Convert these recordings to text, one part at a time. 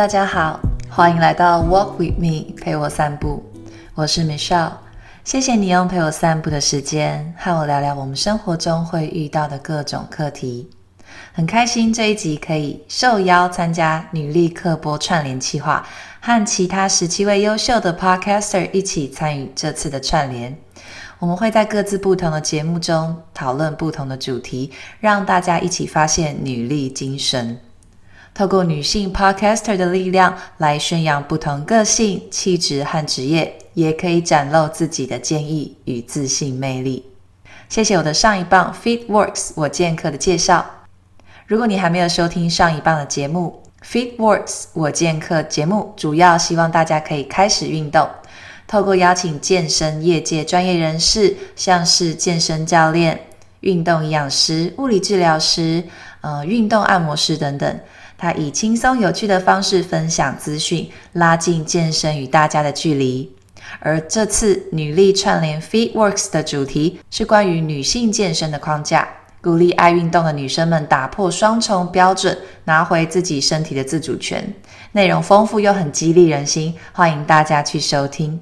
大家好，欢迎来到 Walk with me，陪我散步。我是 Michelle，谢谢你用陪我散步的时间和我聊聊我们生活中会遇到的各种课题。很开心这一集可以受邀参加女力客播串联计划，和其他十七位优秀的 Podcaster 一起参与这次的串联。我们会在各自不同的节目中讨论不同的主题，让大家一起发现女力精神。透过女性 Podcaster 的力量来宣扬不同个性、气质和职业，也可以展露自己的坚毅与自信魅力。谢谢我的上一棒 FitWorks 我健客的介绍。如果你还没有收听上一棒的节目，FitWorks 我健客节目主要希望大家可以开始运动。透过邀请健身业界专业人士，像是健身教练、运动营养师、物理治疗师、呃，运动按摩师等等，他以轻松有趣的方式分享资讯，拉近健身与大家的距离。而这次女力串联 FitWorks 的主题是关于女性健身的框架。鼓励爱运动的女生们打破双重标准，拿回自己身体的自主权。内容丰富又很激励人心，欢迎大家去收听。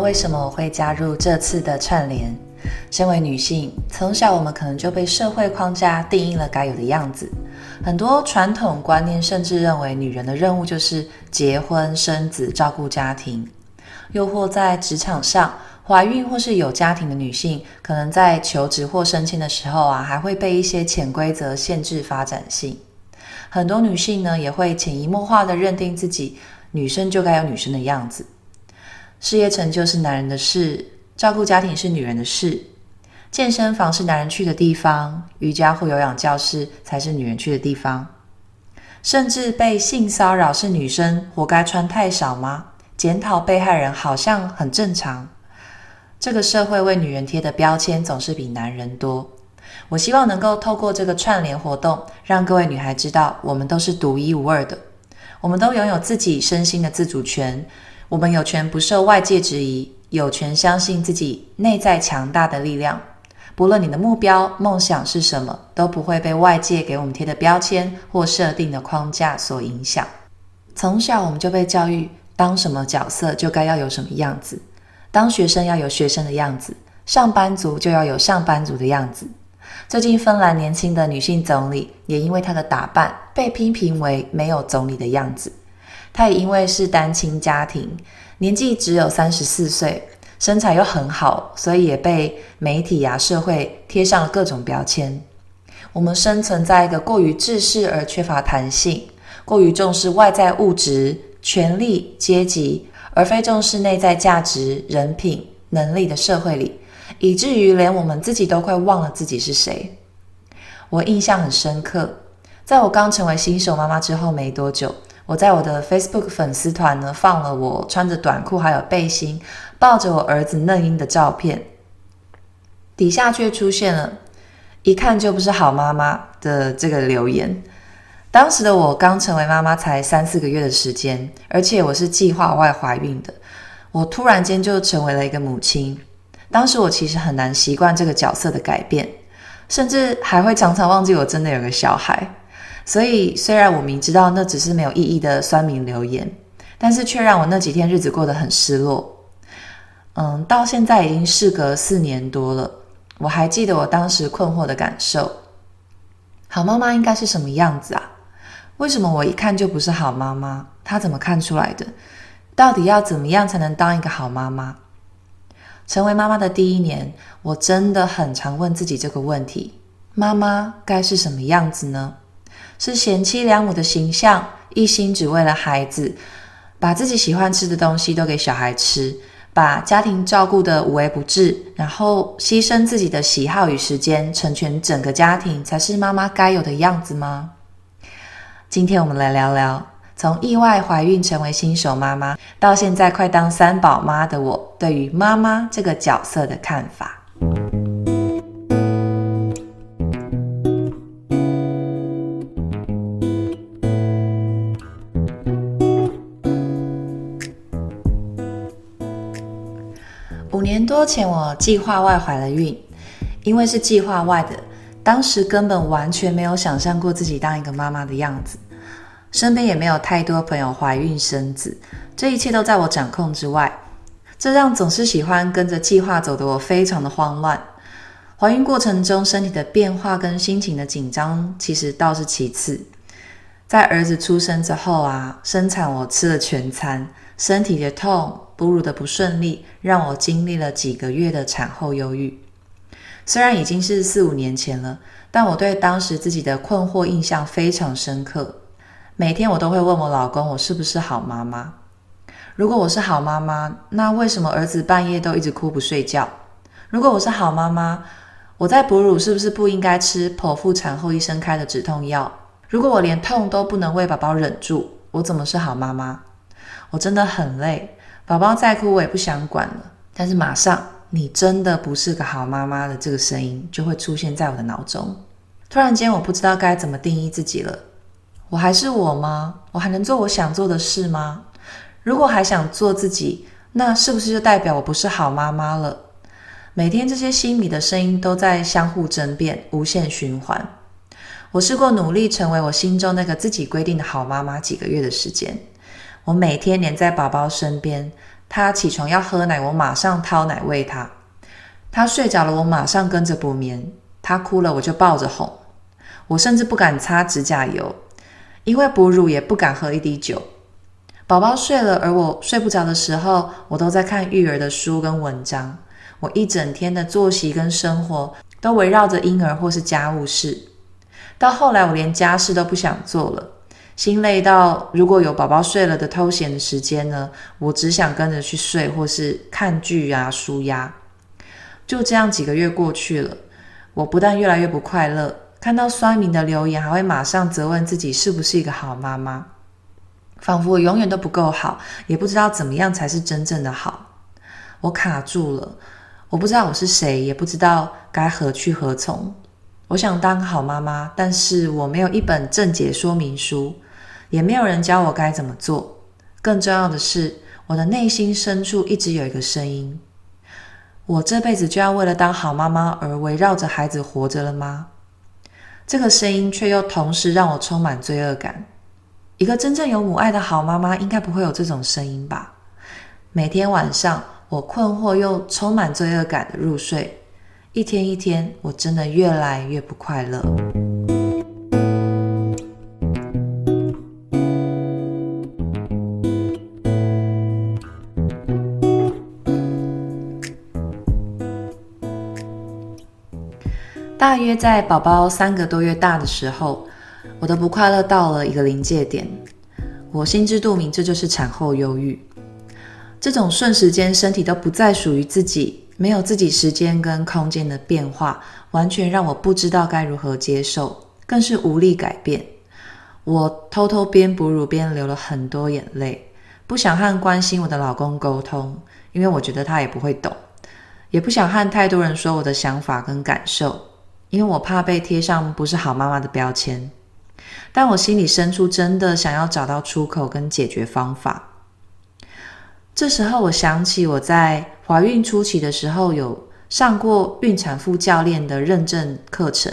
为什么我会加入这次的串联？身为女性，从小我们可能就被社会框架定义了该有的样子。很多传统观念甚至认为，女人的任务就是结婚、生子、照顾家庭。又或在职场上，怀孕或是有家庭的女性，可能在求职或升迁的时候啊，还会被一些潜规则限制发展性。很多女性呢，也会潜移默化的认定自己，女生就该有女生的样子。事业成就是男人的事，照顾家庭是女人的事。健身房是男人去的地方，瑜伽或有氧教室才是女人去的地方。甚至被性骚扰是女生，活该穿太少吗？检讨被害人好像很正常。这个社会为女人贴的标签总是比男人多。我希望能够透过这个串联活动，让各位女孩知道，我们都是独一无二的，我们都拥有自己身心的自主权，我们有权不受外界质疑，有权相信自己内在强大的力量。不论你的目标、梦想是什么，都不会被外界给我们贴的标签或设定的框架所影响。从小我们就被教育，当什么角色就该要有什么样子，当学生要有学生的样子，上班族就要有上班族的样子。最近，芬兰年轻的女性总理也因为她的打扮被批评为没有总理的样子。他也因为是单亲家庭，年纪只有三十四岁。身材又很好，所以也被媒体呀、啊、社会贴上了各种标签。我们生存在一个过于制式而缺乏弹性、过于重视外在物质、权力、阶级，而非重视内在价值、人品、能力的社会里，以至于连我们自己都快忘了自己是谁。我印象很深刻，在我刚成为新手妈妈之后没多久。我在我的 Facebook 粉丝团呢，放了我穿着短裤还有背心，抱着我儿子嫩婴的照片，底下却出现了一看就不是好妈妈的这个留言。当时的我刚成为妈妈才三四个月的时间，而且我是计划外怀孕的，我突然间就成为了一个母亲。当时我其实很难习惯这个角色的改变，甚至还会常常忘记我真的有个小孩。所以，虽然我明知道那只是没有意义的酸民留言，但是却让我那几天日子过得很失落。嗯，到现在已经事隔四年多了，我还记得我当时困惑的感受。好妈妈应该是什么样子啊？为什么我一看就不是好妈妈？她怎么看出来的？到底要怎么样才能当一个好妈妈？成为妈妈的第一年，我真的很常问自己这个问题：妈妈该是什么样子呢？是贤妻良母的形象，一心只为了孩子，把自己喜欢吃的东西都给小孩吃，把家庭照顾得无微不至，然后牺牲自己的喜好与时间，成全整个家庭，才是妈妈该有的样子吗？今天我们来聊聊，从意外怀孕成为新手妈妈，到现在快当三宝妈的我，对于妈妈这个角色的看法。年多前，我计划外怀了孕，因为是计划外的，当时根本完全没有想象过自己当一个妈妈的样子，身边也没有太多朋友怀孕生子，这一切都在我掌控之外，这让总是喜欢跟着计划走的我非常的慌乱。怀孕过程中身体的变化跟心情的紧张，其实倒是其次。在儿子出生之后啊，生产我吃了全餐，身体的痛、哺乳的不顺利，让我经历了几个月的产后忧郁。虽然已经是四五年前了，但我对当时自己的困惑印象非常深刻。每天我都会问我老公，我是不是好妈妈？如果我是好妈妈，那为什么儿子半夜都一直哭不睡觉？如果我是好妈妈，我在哺乳是不是不应该吃剖腹产后医生开的止痛药？如果我连痛都不能为宝宝忍住，我怎么是好妈妈？我真的很累，宝宝再哭我也不想管了。但是马上“你真的不是个好妈妈”的这个声音就会出现在我的脑中。突然间，我不知道该怎么定义自己了。我还是我吗？我还能做我想做的事吗？如果还想做自己，那是不是就代表我不是好妈妈了？每天这些心里的声音都在相互争辩，无限循环。我试过努力成为我心中那个自己规定的好妈妈，几个月的时间，我每天黏在宝宝身边，他起床要喝奶，我马上掏奶喂他；他睡着了，我马上跟着补眠；他哭了，我就抱着哄。我甚至不敢擦指甲油，因为哺乳也不敢喝一滴酒。宝宝睡了，而我睡不着的时候，我都在看育儿的书跟文章。我一整天的作息跟生活都围绕着婴儿或是家务事，到后来我连家事都不想做了，心累到如果有宝宝睡了的偷闲的时间呢，我只想跟着去睡或是看剧啊、舒压。就这样几个月过去了，我不但越来越不快乐，看到酸民的留言还会马上责问自己是不是一个好妈妈，仿佛我永远都不够好，也不知道怎么样才是真正的好，我卡住了。我不知道我是谁，也不知道该何去何从。我想当好妈妈，但是我没有一本正解说明书，也没有人教我该怎么做。更重要的是，我的内心深处一直有一个声音：我这辈子就要为了当好妈妈而围绕着孩子活着了吗？这个声音却又同时让我充满罪恶感。一个真正有母爱的好妈妈，应该不会有这种声音吧？每天晚上。我困惑又充满罪恶感的入睡，一天一天，我真的越来越不快乐。大约在宝宝三个多月大的时候，我的不快乐到了一个临界点，我心知肚明，这就是产后忧郁。这种瞬时间身体都不再属于自己，没有自己时间跟空间的变化，完全让我不知道该如何接受，更是无力改变。我偷偷边哺乳边流了很多眼泪，不想和关心我的老公沟通，因为我觉得他也不会懂，也不想和太多人说我的想法跟感受，因为我怕被贴上不是好妈妈的标签。但我心里深处真的想要找到出口跟解决方法。这时候，我想起我在怀孕初期的时候有上过孕产妇教练的认证课程。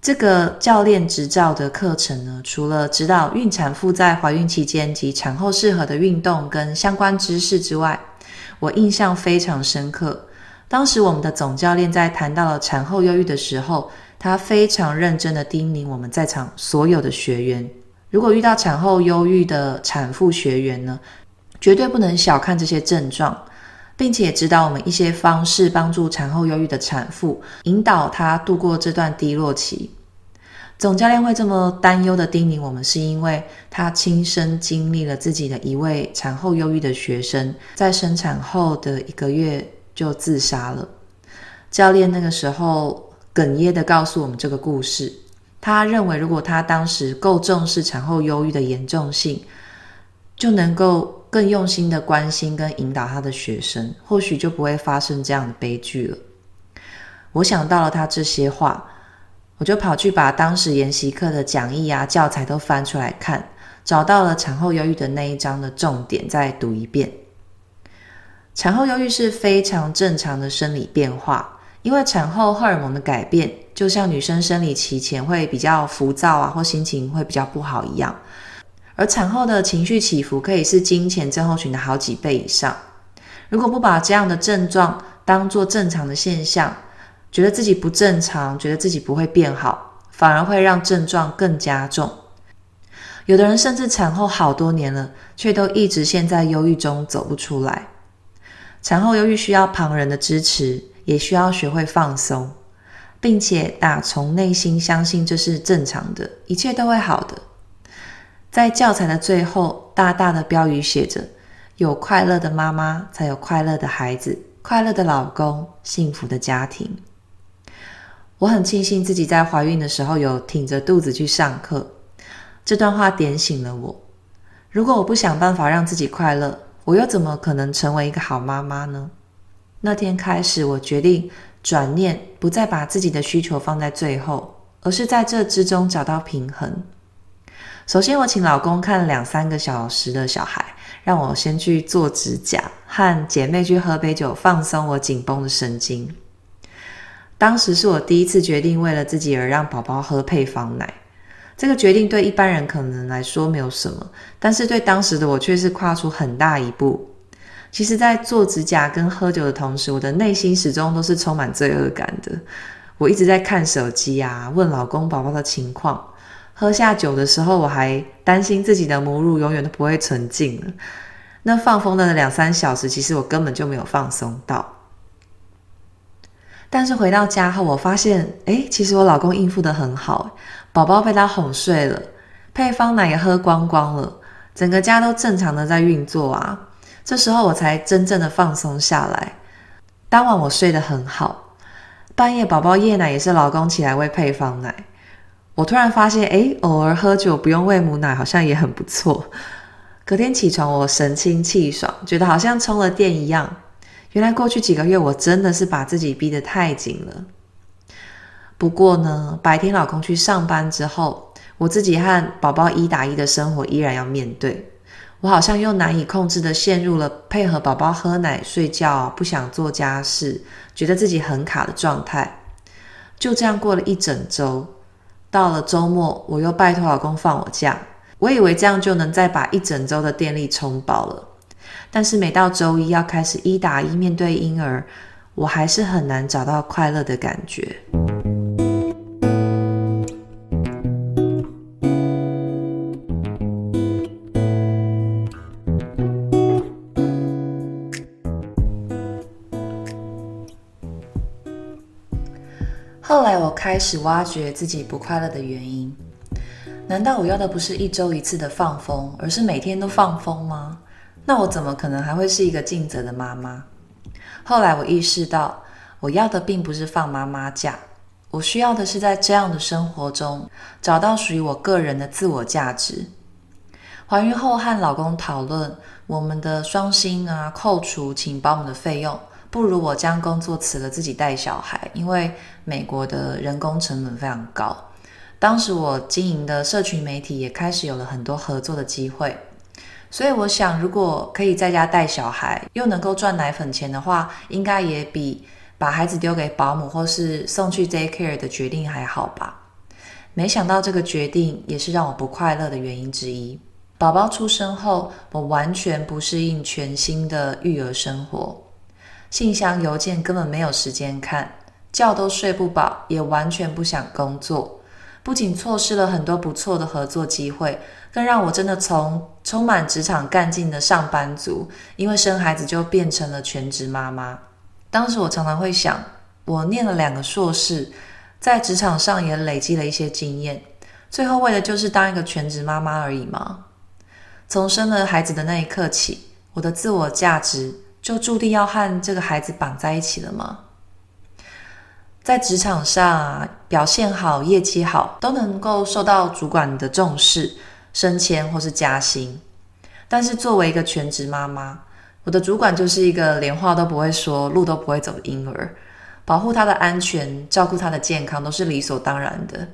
这个教练执照的课程呢，除了指导孕产妇在怀孕期间及产后适合的运动跟相关知识之外，我印象非常深刻。当时我们的总教练在谈到了产后忧郁的时候，他非常认真的叮咛我们在场所有的学员，如果遇到产后忧郁的产妇学员呢，绝对不能小看这些症状，并且指导我们一些方式，帮助产后忧郁的产妇，引导她度过这段低落期。总教练会这么担忧的叮咛我们，是因为他亲身经历了自己的一位产后忧郁的学生，在生产后的一个月就自杀了。教练那个时候哽咽地告诉我们这个故事，他认为如果他当时够重视产后忧郁的严重性，就能够。更用心的关心跟引导他的学生，或许就不会发生这样的悲剧了。我想到了他这些话，我就跑去把当时研习课的讲义啊、教材都翻出来看，找到了产后忧郁的那一章的重点，再读一遍。产后忧郁是非常正常的生理变化，因为产后荷尔蒙的改变，就像女生生理期前会比较浮躁啊，或心情会比较不好一样。而产后的情绪起伏可以是经前症候群的好几倍以上。如果不把这样的症状当作正常的现象，觉得自己不正常，觉得自己不会变好，反而会让症状更加重。有的人甚至产后好多年了，却都一直陷在忧郁中走不出来。产后忧郁需要旁人的支持，也需要学会放松，并且打从内心相信这是正常的，一切都会好的。在教材的最后，大大的标语写着：“有快乐的妈妈，才有快乐的孩子，快乐的老公，幸福的家庭。”我很庆幸自己在怀孕的时候有挺着肚子去上课。这段话点醒了我。如果我不想办法让自己快乐，我又怎么可能成为一个好妈妈呢？那天开始，我决定转念，不再把自己的需求放在最后，而是在这之中找到平衡。首先，我请老公看两三个小时的小孩，让我先去做指甲，和姐妹去喝杯酒，放松我紧绷的神经。当时是我第一次决定为了自己而让宝宝喝配方奶。这个决定对一般人可能来说没有什么，但是对当时的我却是跨出很大一步。其实，在做指甲跟喝酒的同时，我的内心始终都是充满罪恶感的。我一直在看手机啊，问老公宝宝的情况。喝下酒的时候，我还担心自己的母乳永远都不会纯净了。那放风的两三小时，其实我根本就没有放松到。但是回到家后，我发现，诶，其实我老公应付得很好，宝宝被他哄睡了，配方奶也喝光光了，整个家都正常的在运作啊。这时候我才真正的放松下来。当晚我睡得很好，半夜宝宝夜奶也是老公起来喂配方奶。我突然发现，诶，偶尔喝酒不用喂母奶好像也很不错。隔天起床，我神清气爽，觉得好像充了电一样。原来过去几个月我真的是把自己逼得太紧了。不过呢，白天老公去上班之后，我自己和宝宝一打一的生活依然要面对。我好像又难以控制的陷入了配合宝宝喝奶、睡觉、不想做家事，觉得自己很卡的状态。就这样过了一整周，到了周末，我又拜托老公放我假。我以为这样就能再把一整周的电力充饱了。但是每到周一要开始一打一面对婴儿，我还是很难找到快乐的感觉。始挖掘自己不快乐的原因，难道我要的不是一周一次的放风，而是每天都放风吗？那我怎么可能还会是一个尽责的妈妈？后来我意识到，我要的并不是放妈妈假，我需要的是在这样的生活中找到属于我个人的自我价值。怀孕后和老公讨论，我们的双薪啊，扣除请保姆的费用，不如我将工作辞了，自己带小孩，因为美国的人工成本非常高。当时我经营的社群媒体也开始有了很多合作的机会。所以我想，如果可以在家带小孩，又能够赚奶粉钱的话，应该也比把孩子丢给保姆或是送去 daycare 的决定还好吧。没想到这个决定也是让我不快乐的原因之一。宝宝出生后，我完全不适应全新的育儿生活，信箱邮件根本没有时间看，觉都睡不饱，也完全不想工作。不仅错失了很多不错的合作机会，更让我真的从充满职场干劲的上班族，因为生孩子就变成了全职妈妈。当时我常常会想，我念了两个硕士，在职场上也累积了一些经验，最后为的就是当一个全职妈妈而已吗？从生了孩子的那一刻起，我的自我价值就注定要和这个孩子绑在一起了吗？在职场上表现好、业绩好，都能够受到主管的重视、升迁或是加薪。但是作为一个全职妈妈，我的主管就是一个连话都不会说、路都不会走的婴儿，保护他的安全、照顾他的健康都是理所当然的。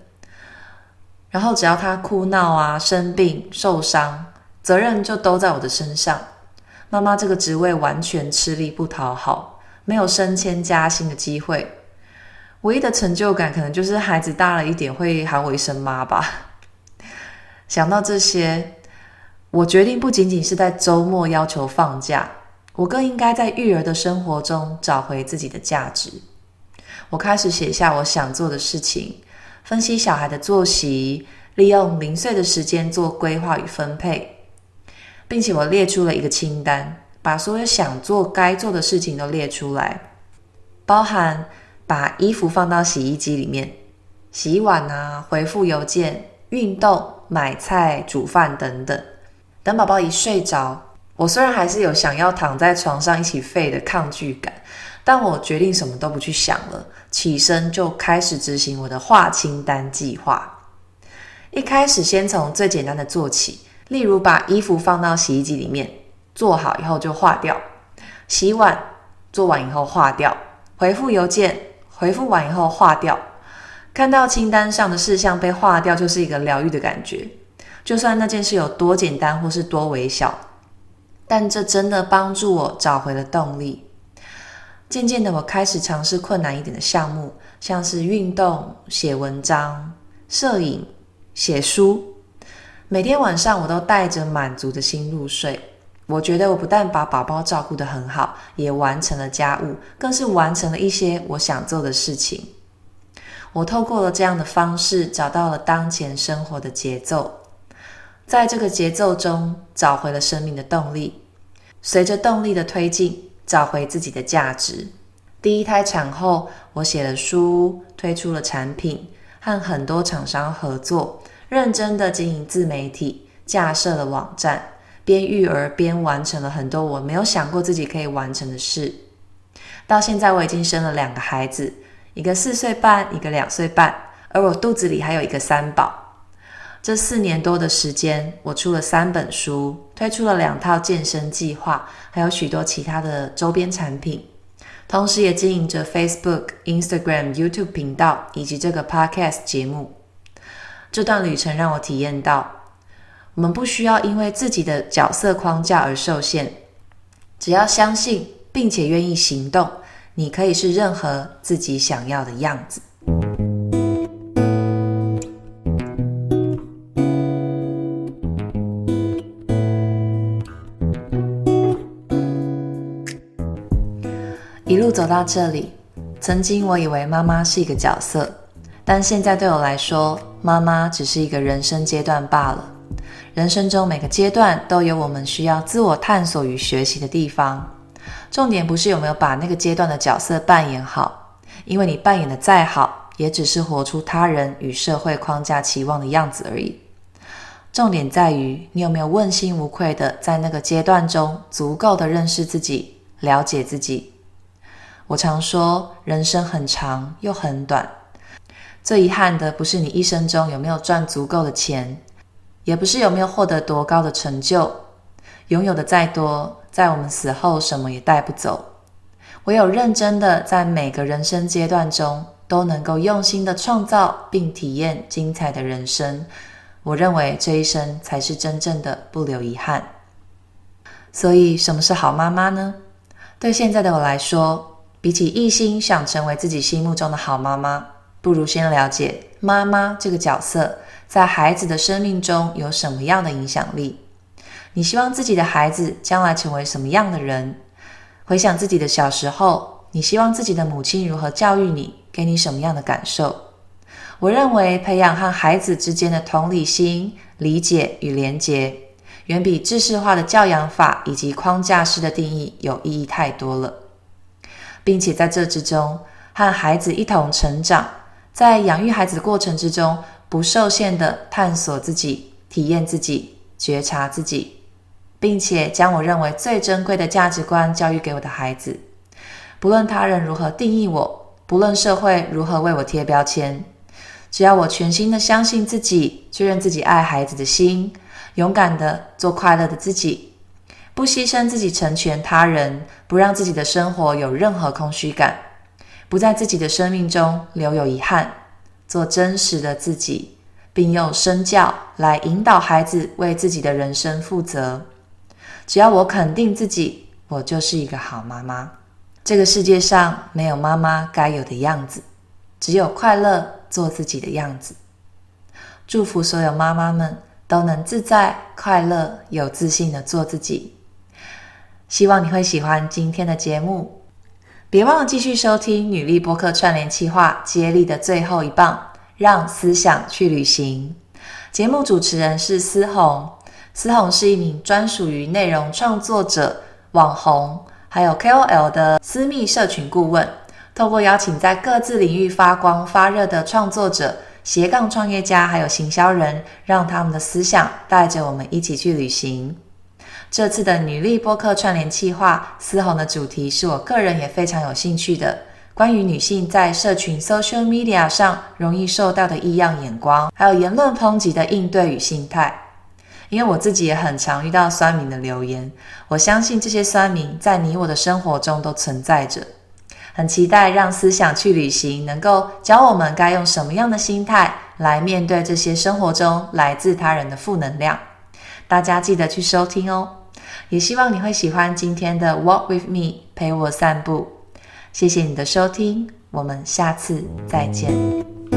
然后只要他哭闹啊、生病、受伤，责任就都在我的身上。妈妈这个职位完全吃力不讨好，没有升迁加薪的机会。唯一的成就感，可能就是孩子大了一点，会喊我一声妈吧。想到这些，我决定不仅仅是在周末要求放假，我更应该在育儿的生活中找回自己的价值。我开始写下我想做的事情，分析小孩的作息，利用零碎的时间做规划与分配，并且我列出了一个清单，把所有想做、该做的事情都列出来，包含把衣服放到洗衣机里面、洗碗啊、回复邮件、运动。买菜、煮饭等等。等宝宝一睡着，我虽然还是有想要躺在床上一起废的抗拒感，但我决定什么都不去想了，起身就开始执行我的画清单计划。一开始先从最简单的做起，例如把衣服放到洗衣机里面，做好以后就划掉；洗碗做完以后划掉；回复邮件回复完以后划掉。看到清单上的事项被划掉，就是一个疗愈的感觉。就算那件事有多简单或是多微小，但这真的帮助我找回了动力。渐渐的，我开始尝试困难一点的项目，像是运动、写文章、摄影、写书。每天晚上，我都带着满足的心入睡。我觉得我不但把宝宝照顾得很好，也完成了家务，更是完成了一些我想做的事情。我透过了这样的方式，找到了当前生活的节奏，在这个节奏中找回了生命的动力。随着动力的推进，找回自己的价值。第一胎产后，我写了书，推出了产品，和很多厂商合作，认真的经营自媒体，架设了网站，边育儿边完成了很多我没有想过自己可以完成的事。到现在，我已经生了两个孩子。一个四岁半，一个两岁半，而我肚子里还有一个三宝。这四年多的时间，我出了三本书，推出了两套健身计划，还有许多其他的周边产品，同时也经营着 Facebook、Instagram、YouTube 频道以及这个 Podcast 节目。这段旅程让我体验到，我们不需要因为自己的角色框架而受限，只要相信并且愿意行动。你可以是任何自己想要的样子。一路走到这里，曾经我以为妈妈是一个角色，但现在对我来说，妈妈只是一个人生阶段罢了。人生中每个阶段都有我们需要自我探索与学习的地方。重点不是有没有把那个阶段的角色扮演好，因为你扮演的再好，也只是活出他人与社会框架期望的样子而已。重点在于你有没有问心无愧的在那个阶段中足够的认识自己、了解自己。我常说，人生很长又很短，最遗憾的不是你一生中有没有赚足够的钱，也不是有没有获得多高的成就。拥有的再多，在我们死后什么也带不走。唯有认真的在每个人生阶段中，都能够用心的创造并体验精彩的人生。我认为这一生才是真正的不留遗憾。所以，什么是好妈妈呢？对现在的我来说，比起一心想成为自己心目中的好妈妈，不如先了解妈妈这个角色在孩子的生命中有什么样的影响力。你希望自己的孩子将来成为什么样的人？回想自己的小时候，你希望自己的母亲如何教育你，给你什么样的感受？我认为培养和孩子之间的同理心、理解与连结，远比制式化的教养法以及框架式的定义有意义太多了。并且在这之中，和孩子一同成长，在养育孩子的过程之中，不受限的探索自己、体验自己、觉察自己。并且将我认为最珍贵的价值观教育给我的孩子，不论他人如何定义我，不论社会如何为我贴标签，只要我全心的相信自己，确认自己爱孩子的心，勇敢的做快乐的自己，不牺牲自己成全他人，不让自己的生活有任何空虚感，不在自己的生命中留有遗憾，做真实的自己，并用身教来引导孩子为自己的人生负责。只要我肯定自己，我就是一个好妈妈。这个世界上没有妈妈该有的样子，只有快乐做自己的样子。祝福所有妈妈们都能自在、快乐、有自信地做自己。希望你会喜欢今天的节目，别忘了继续收听女力播客串联企划接力的最后一棒，让思想去旅行。节目主持人是思红，思红是一名专属于内容创作者、网红。还有 KOL 的私密社群顾问，透过邀请在各自领域发光发热的创作者、斜杠创业家，还有行销人，让他们的思想带着我们一起去旅行。这次的女力播客串联计划，思红的主题是我个人也非常有兴趣的，关于女性在社群 social media 上容易受到的异样眼光，还有言论抨击的应对与心态。因为我自己也很常遇到酸民的留言，我相信这些酸民在你我的生活中都存在着。很期待让思想去旅行，能够教我们该用什么样的心态来面对这些生活中来自他人的负能量。大家记得去收听哦，也希望你会喜欢今天的 Walk with me，陪我散步。谢谢你的收听，我们下次再见。